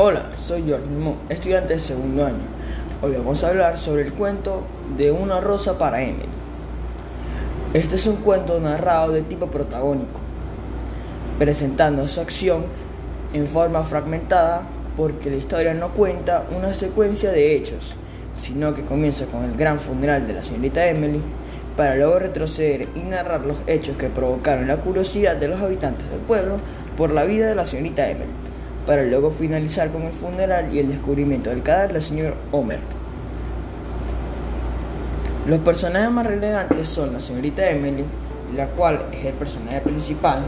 Hola, soy George Mimón, estudiante de segundo año. Hoy vamos a hablar sobre el cuento de una rosa para Emily. Este es un cuento narrado de tipo protagónico, presentando su acción en forma fragmentada porque la historia no cuenta una secuencia de hechos, sino que comienza con el gran funeral de la señorita Emily para luego retroceder y narrar los hechos que provocaron la curiosidad de los habitantes del pueblo por la vida de la señorita Emily para luego finalizar con el funeral y el descubrimiento del cadáver del señor Homer. Los personajes más relevantes son la señorita Emily, la cual es el personaje principal.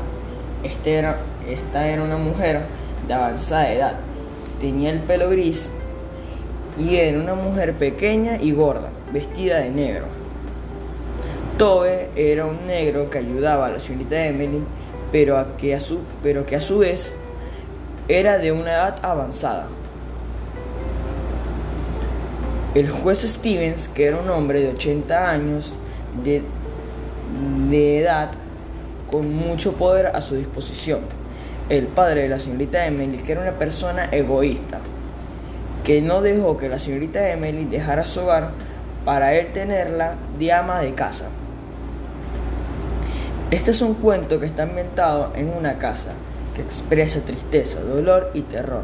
Este esta era una mujer de avanzada edad, tenía el pelo gris y era una mujer pequeña y gorda, vestida de negro. Tobe era un negro que ayudaba a la señorita Emily, pero, a pero que a su vez era de una edad avanzada. El juez Stevens, que era un hombre de 80 años de, edad, con mucho poder a su disposición. El padre de la señorita Emily, que era una persona egoísta, que no dejó que la señorita Emily dejara su hogar para él tenerla de ama de casa. Este es un cuento que está ambientado en una casa que expresa tristeza, dolor y terror.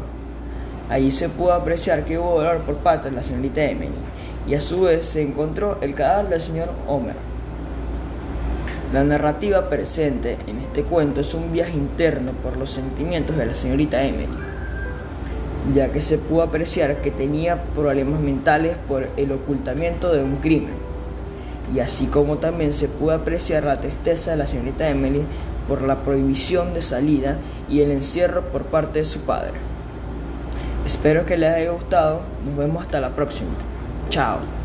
Allí se pudo apreciar que hubo dolor por parte de la señorita Emily y a su vez se encontró el cadáver del señor Homer. La narrativa presente en este cuento es un viaje interno por los sentimientos de la señorita Emily, ya que se pudo apreciar que tenía problemas mentales por el ocultamiento de un crimen, y así como también se pudo apreciar la tristeza de la señorita Emily por la prohibición de salida y el encierro por parte de su padre. Espero que les haya gustado, nos vemos hasta la próxima. Chao.